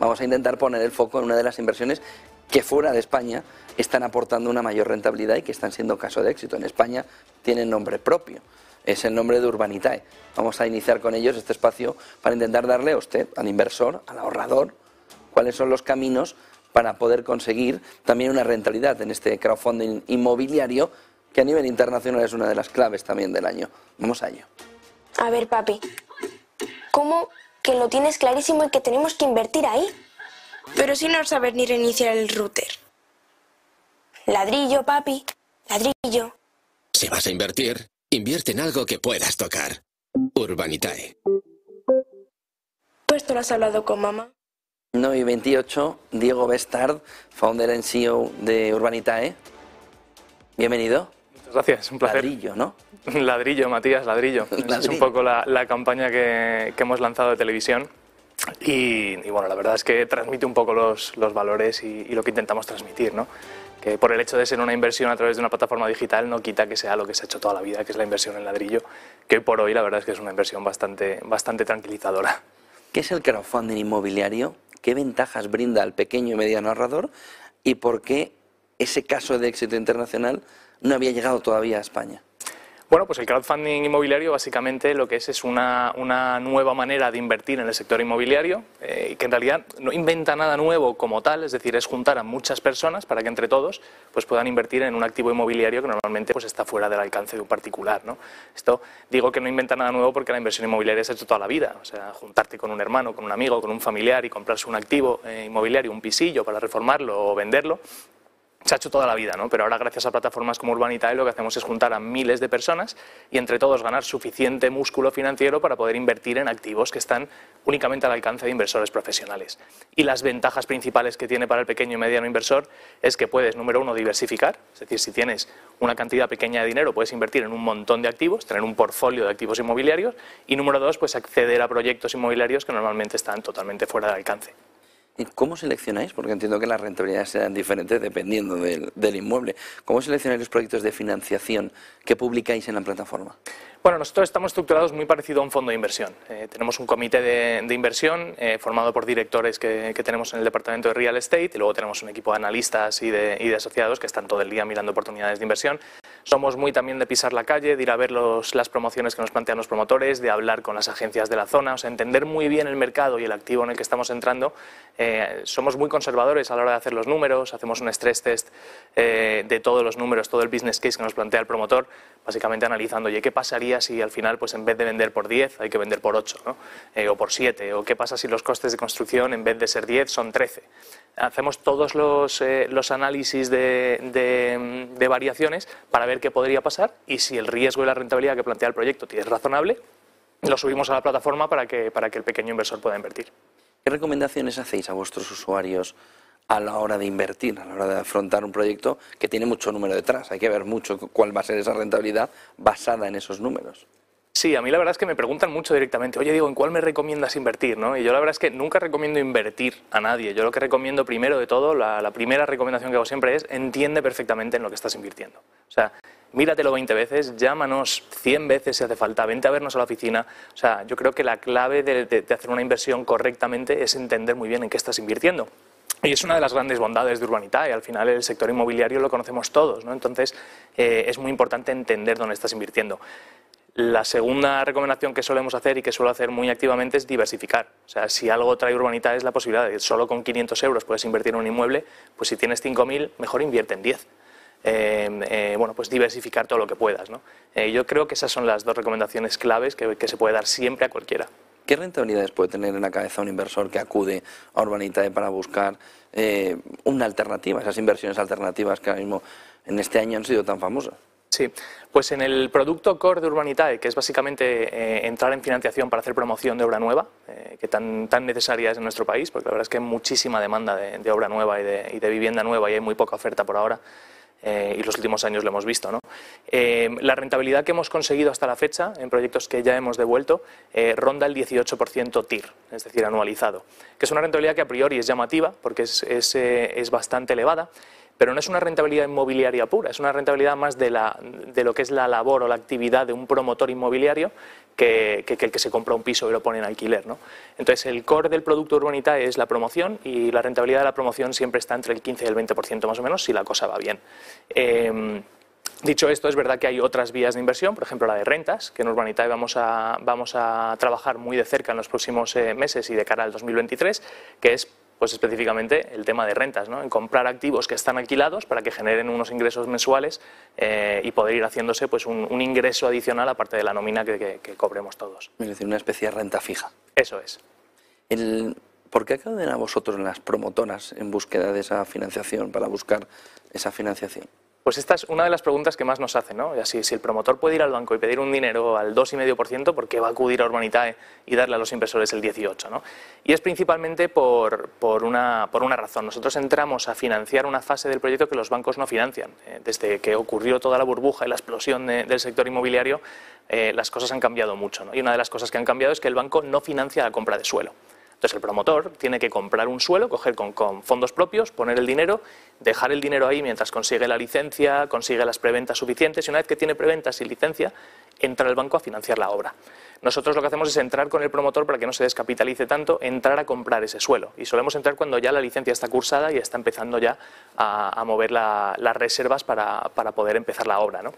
vamos a intentar poner el foco en una de las inversiones que fuera de España están aportando una mayor rentabilidad y que están siendo caso de éxito. En España tienen nombre propio, es el nombre de Urbanitae. Vamos a iniciar con ellos este espacio para intentar darle a usted, al inversor, al ahorrador, cuáles son los caminos para poder conseguir también una rentabilidad en este crowdfunding inmobiliario que a nivel internacional es una de las claves también del año. Vamos a ello. A ver, papi, ¿cómo que lo tienes clarísimo y que tenemos que invertir ahí? Pero si no sabes ni reiniciar el router. Ladrillo, papi, ladrillo. Si vas a invertir, invierte en algo que puedas tocar. Urbanitae. ¿Tú esto lo has hablado con mamá? 9 y 28, Diego Bestard, founder and CEO de Urbanitae. Bienvenido. Muchas gracias, un placer. Ladrillo, ¿no? Ladrillo, Matías, ladrillo. Es Ladrillo. un poco la, la campaña que, que hemos lanzado de televisión. Y, y bueno, la verdad es que transmite un poco los, los valores y, y lo que intentamos transmitir, ¿no? Que por el hecho de ser una inversión a través de una plataforma digital no quita que sea lo que se ha hecho toda la vida, que es la inversión en ladrillo, que hoy por hoy la verdad es que es una inversión bastante, bastante tranquilizadora. ¿Qué es el crowdfunding inmobiliario? ¿Qué ventajas brinda al pequeño y mediano ahorrador? ¿Y por qué ese caso de éxito internacional no había llegado todavía a España? Bueno, pues el crowdfunding inmobiliario básicamente lo que es es una, una nueva manera de invertir en el sector inmobiliario, eh, que en realidad no inventa nada nuevo como tal, es decir, es juntar a muchas personas para que entre todos pues, puedan invertir en un activo inmobiliario que normalmente pues, está fuera del alcance de un particular. ¿no? Esto digo que no inventa nada nuevo porque la inversión inmobiliaria se ha hecho toda la vida, o sea, juntarte con un hermano, con un amigo, con un familiar y comprarse un activo eh, inmobiliario, un pisillo para reformarlo o venderlo, se ha hecho toda la vida, ¿no? Pero ahora gracias a plataformas como Urbanitae lo que hacemos es juntar a miles de personas y entre todos ganar suficiente músculo financiero para poder invertir en activos que están únicamente al alcance de inversores profesionales. Y las ventajas principales que tiene para el pequeño y mediano inversor es que puedes, número uno, diversificar, es decir, si tienes una cantidad pequeña de dinero puedes invertir en un montón de activos, tener un portfolio de activos inmobiliarios y número dos, pues acceder a proyectos inmobiliarios que normalmente están totalmente fuera de alcance. ¿Y cómo seleccionáis? Porque entiendo que las rentabilidades serán diferentes dependiendo del, del inmueble. ¿Cómo seleccionáis los proyectos de financiación que publicáis en la plataforma? Bueno, nosotros estamos estructurados muy parecido a un fondo de inversión. Eh, tenemos un comité de, de inversión eh, formado por directores que, que, tenemos en el departamento de real estate y luego tenemos un equipo de analistas y de, y de, asociados que están todo el día mirando oportunidades de inversión. Somos muy también de pisar la calle, de ir a ver los, las promociones que nos plantean los promotores, de hablar con las agencias de la zona, o sea, entender muy bien el mercado y el activo en el que estamos entrando. Eh, somos muy conservadores a la hora de hacer los números, hacemos un stress test eh, de todos los números, todo el business case que nos plantea el promotor, básicamente analizando, oye, ¿qué pasaría si al final, pues en vez de vender por 10, hay que vender por 8, ¿no? eh, o por 7? ¿O qué pasa si los costes de construcción, en vez de ser 10, son 13? Hacemos todos los, eh, los análisis de, de, de, variaciones para ver qué podría pasar y si el riesgo y la rentabilidad que plantea el proyecto es razonable, lo subimos a la plataforma para que, para que el pequeño inversor pueda invertir. ¿Qué recomendaciones hacéis a vuestros usuarios a la hora de invertir, a la hora de afrontar un proyecto que tiene mucho número detrás? Hay que ver mucho cuál va a ser esa rentabilidad basada en esos números. Sí, a mí la verdad es que me preguntan mucho directamente, oye Diego, ¿en cuál me recomiendas invertir? ¿no? Y yo la verdad es que nunca recomiendo invertir a nadie. Yo lo que recomiendo primero de todo, la, la, primera recomendación que hago siempre es entiende perfectamente en lo que estás invirtiendo. O sea, míratelo 20 veces, llámanos 100 veces si hace falta, vente a vernos a la oficina. O sea, yo creo que la clave de, de, de hacer una inversión correctamente es entender muy bien en qué estás invirtiendo. Y es una de las grandes bondades de Urbanitae. Al final el sector inmobiliario lo conocemos todos, ¿no? Entonces eh, es muy importante entender dónde estás invirtiendo. La segunda recomendación que solemos hacer y que suelo hacer muy activamente es diversificar. O sea, si algo trae Urbanitae es la posibilidad de que solo con 500 euros puedes invertir en un inmueble, pues si tienes 5.000, mejor invierte en 10. Eh, eh, bueno, pues diversificar todo lo que puedas. ¿no? Eh, yo creo que esas son las dos recomendaciones claves que, que, se puede dar siempre a cualquiera. ¿Qué rentabilidades puede tener en la cabeza un inversor que acude a Urbanitae para buscar una alternativa, esas inversiones alternativas que ahora mismo en este año han sido tan famosas? Sí, pues en el producto core de Urbanitae, que es básicamente eh, entrar en financiación para hacer promoción de obra nueva, eh, que tan, tan necesaria es en nuestro país, porque la verdad es que hay muchísima demanda de, obra nueva y de, y de, vivienda nueva y hay muy poca oferta por ahora. Eh, y los últimos años lo hemos visto. ¿no? la rentabilidad que hemos conseguido hasta la fecha en proyectos que ya hemos devuelto ronda el 18% TIR, es decir, anualizado, que es una rentabilidad que a priori es llamativa porque es, es, es bastante elevada pero no es una rentabilidad inmobiliaria pura, es una rentabilidad más de, la, de lo que es la labor o la actividad de un promotor inmobiliario que, que, el que se compra un piso y lo pone en alquiler. ¿no? Entonces, el core del producto urbanita es la promoción y la rentabilidad de la promoción siempre está entre el 15 y el 20% más o menos si la cosa va bien. Em, dicho esto, es verdad que hay otras vías de inversión, por ejemplo la de rentas, que en Urbanitae vamos a, vamos a trabajar muy de cerca en los próximos eh, meses y de cara al 2023, que es pues específicamente el tema de rentas, ¿no? en comprar activos que están alquilados para que generen unos ingresos mensuales eh, y poder ir haciéndose pues un, ingreso adicional aparte de la nómina que, cobremos todos. Es decir, una especie de renta fija. Eso es. El, ¿Por qué acuden a vosotros las promotoras en búsqueda de esa financiación, para buscar esa financiación? Pues esta es una de las preguntas que más nos hacen, ¿no? Así, si el promotor puede ir al banco y pedir un dinero al 2,5%, ¿por qué va a acudir a Urbanitae y darle a los inversores el 18%? ¿no? Y es principalmente por, por, una, por una razón. Nosotros entramos a financiar una fase del proyecto que los bancos no financian. Eh, desde que ocurrió toda la burbuja y la explosión del sector inmobiliario, eh, las cosas han cambiado mucho. ¿no? Y una de las cosas que han cambiado es que el banco no financia la compra de suelo. Entonces el promotor tiene que comprar un suelo, coger con, fondos propios, poner el dinero, dejar el dinero ahí mientras consigue la licencia, consigue las preventas suficientes y una vez que tiene preventas y licencia, entra el banco a financiar la obra. Nosotros lo que hacemos es entrar con el promotor para que no se descapitalice tanto, entrar a comprar ese suelo. Y solemos entrar cuando ya la licencia está cursada y está empezando ya a, mover las reservas para, para poder empezar la obra. ¿no?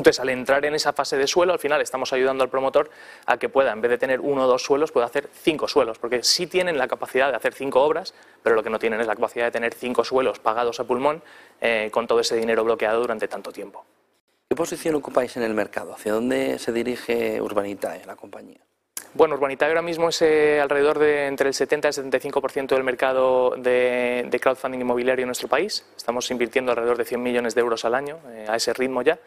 Entonces, al entrar en esa fase de suelo, al final estamos ayudando al promotor a que pueda, en vez de tener uno o dos suelos, pueda hacer cinco suelos, porque sí tienen la capacidad de hacer cinco obras, pero lo que no tienen es la capacidad de tener cinco suelos pagados a pulmón eh, con todo ese dinero bloqueado durante tanto tiempo. ¿Qué posición ocupáis en el mercado? ¿Hacia dónde se dirige Urbanitae, la compañía? Bueno, Urbanitae ahora mismo es eh, alrededor de entre el 70 y el 75% del mercado de, crowdfunding inmobiliario en nuestro país. Estamos invirtiendo alrededor de 100 millones de euros al año, eh, a ese ritmo ya.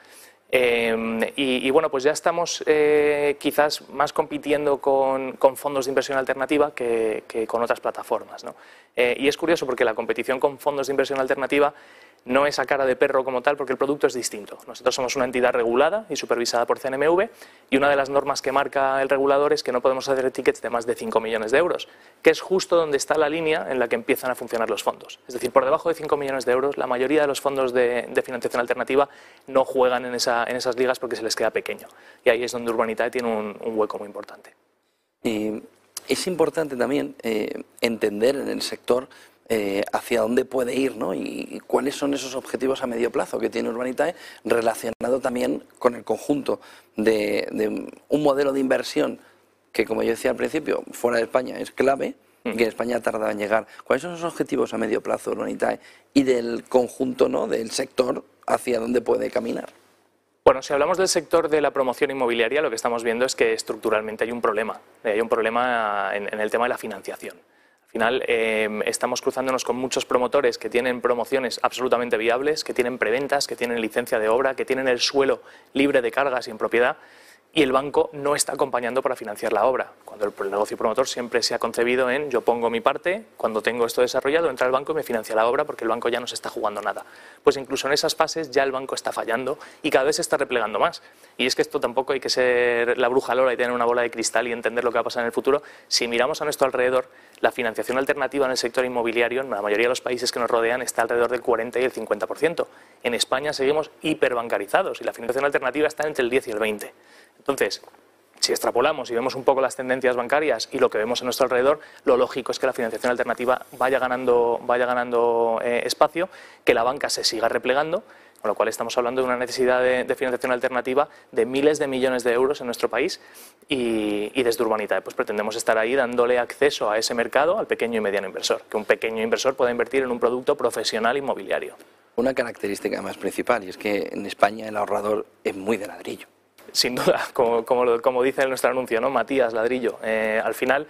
Em, y, bueno, pues ya estamos eh, quizás más compitiendo con, fondos de inversión alternativa que, con otras plataformas. ¿no? Eh, y es curioso porque la competición con fondos de inversión alternativa no es a cara de perro como tal, porque el producto es distinto. Nosotros somos una entidad regulada y supervisada por CNMV y una de las normas que marca el regulador es que no podemos hacer tickets de más de 5 millones de euros, que es justo donde está la línea en la que empiezan a funcionar los fondos. Es decir, por debajo de 5 millones de euros, la mayoría de los fondos de, financiación alternativa no juegan en, esas ligas porque se les queda pequeño. Y ahí es donde Urbanitae tiene un, hueco muy importante. Y es importante también eh, entender en el sector eh, hacia dónde puede ir ¿no? y, cuáles son esos objetivos a medio plazo que tiene Urbanitae relacionado también con el conjunto de, un modelo de inversión que, como yo decía al principio, fuera de España es clave y que en España tarda en llegar. ¿Cuáles son esos objetivos a medio plazo de Urbanitae y del conjunto ¿no? del sector hacia dónde puede caminar? Bueno, si hablamos del sector de la promoción inmobiliaria, lo que estamos viendo es que estructuralmente hay un problema. Hay un problema en el tema de la financiación final em, estamos cruzándonos con muchos promotores que tienen promociones absolutamente viables, que tienen preventas, que tienen licencia de obra, que tienen el suelo libre de cargas y en propiedad y el banco no está acompañando para financiar la obra. Cuando el, negocio promotor siempre se ha concebido en yo pongo mi parte, cuando tengo esto desarrollado, entra el banco y me financia la obra porque el banco ya no se está jugando nada. Pues incluso en esas fases ya el banco está fallando y cada vez se está replegando más. Y es que esto tampoco hay que ser la bruja lola y tener una bola de cristal y entender lo que va a pasar en el futuro. Si miramos a nuestro alrededor, la financiación alternativa en el sector inmobiliario, en la mayoría de los países que nos rodean, está alrededor del 40 y el 50%. En España seguimos hiperbancarizados y la financiación alternativa está entre el 10 y el 20%. Entonces, si extrapolamos y vemos un poco las tendencias bancarias y lo que vemos a nuestro alrededor, lo lógico es que la financiación alternativa vaya ganando, vaya ganando eh, espacio, que la banca se siga replegando, con lo cual estamos hablando de una necesidad de, financiación alternativa de miles de millones de euros en nuestro país y, y, desde Urbanitae pues pretendemos estar ahí dándole acceso a ese mercado al pequeño y mediano inversor, que un pequeño inversor pueda invertir en un producto profesional inmobiliario. Una característica más principal y es que en España el ahorrador es muy de ladrillo sin duda, como, como, como, dice nuestro anuncio, ¿no? Matías Ladrillo. Eh, al final,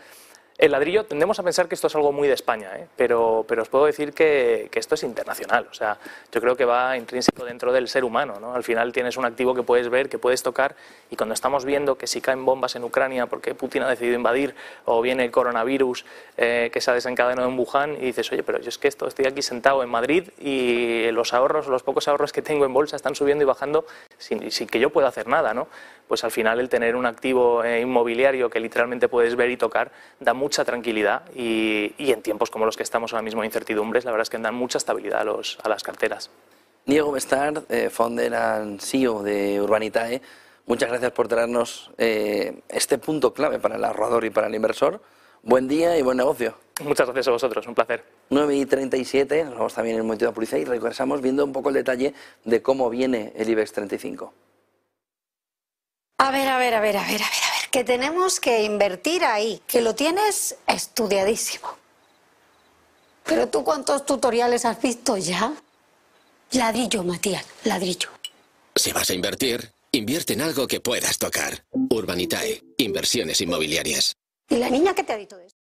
El ladrillo, tendemos a pensar que esto es algo muy de España, ¿eh? pero, pero os puedo decir que, que, esto es internacional. O sea, yo creo que va intrínseco dentro del ser humano. ¿no? Al final tienes un activo que puedes ver, que puedes tocar, y cuando estamos viendo que si caen bombas en Ucrania porque Putin ha decidido invadir, o viene el coronavirus eh, que se ha desencadenado en Wuhan, y dices, oye, pero yo es que esto, estoy aquí sentado en Madrid y los ahorros, los pocos ahorros que tengo en bolsa están subiendo y bajando sin, sin que yo pueda hacer nada. ¿no? Pues al final el tener un activo eh, inmobiliario que literalmente puedes ver y tocar da mucha tranquilidad y, y, en tiempos como los que estamos ahora mismo de incertidumbres, la verdad es que dan mucha estabilidad a, los, a las carteras. Diego Bestard, eh, founder and CEO de Urbanitae, muchas gracias por traernos eh, este punto clave para el ahorrador y para el inversor. Buen día y buen negocio. Muchas gracias a vosotros, un placer. 9 y 37, nos vamos también en el momento de la publicidad y regresamos viendo un poco el detalle de cómo viene el IBEX 35. A ver, a ver, a ver, a ver, a ver, a ver, que tenemos que invertir ahí, que lo tienes estudiadísimo. Pero tú cuántos tutoriales has visto ya? Ladrillo, Matías, ladrillo. Si vas a invertir, invierte en algo que puedas tocar. Urbanitae, inversiones inmobiliarias. ¿Y la niña qué te ha dicho de eso?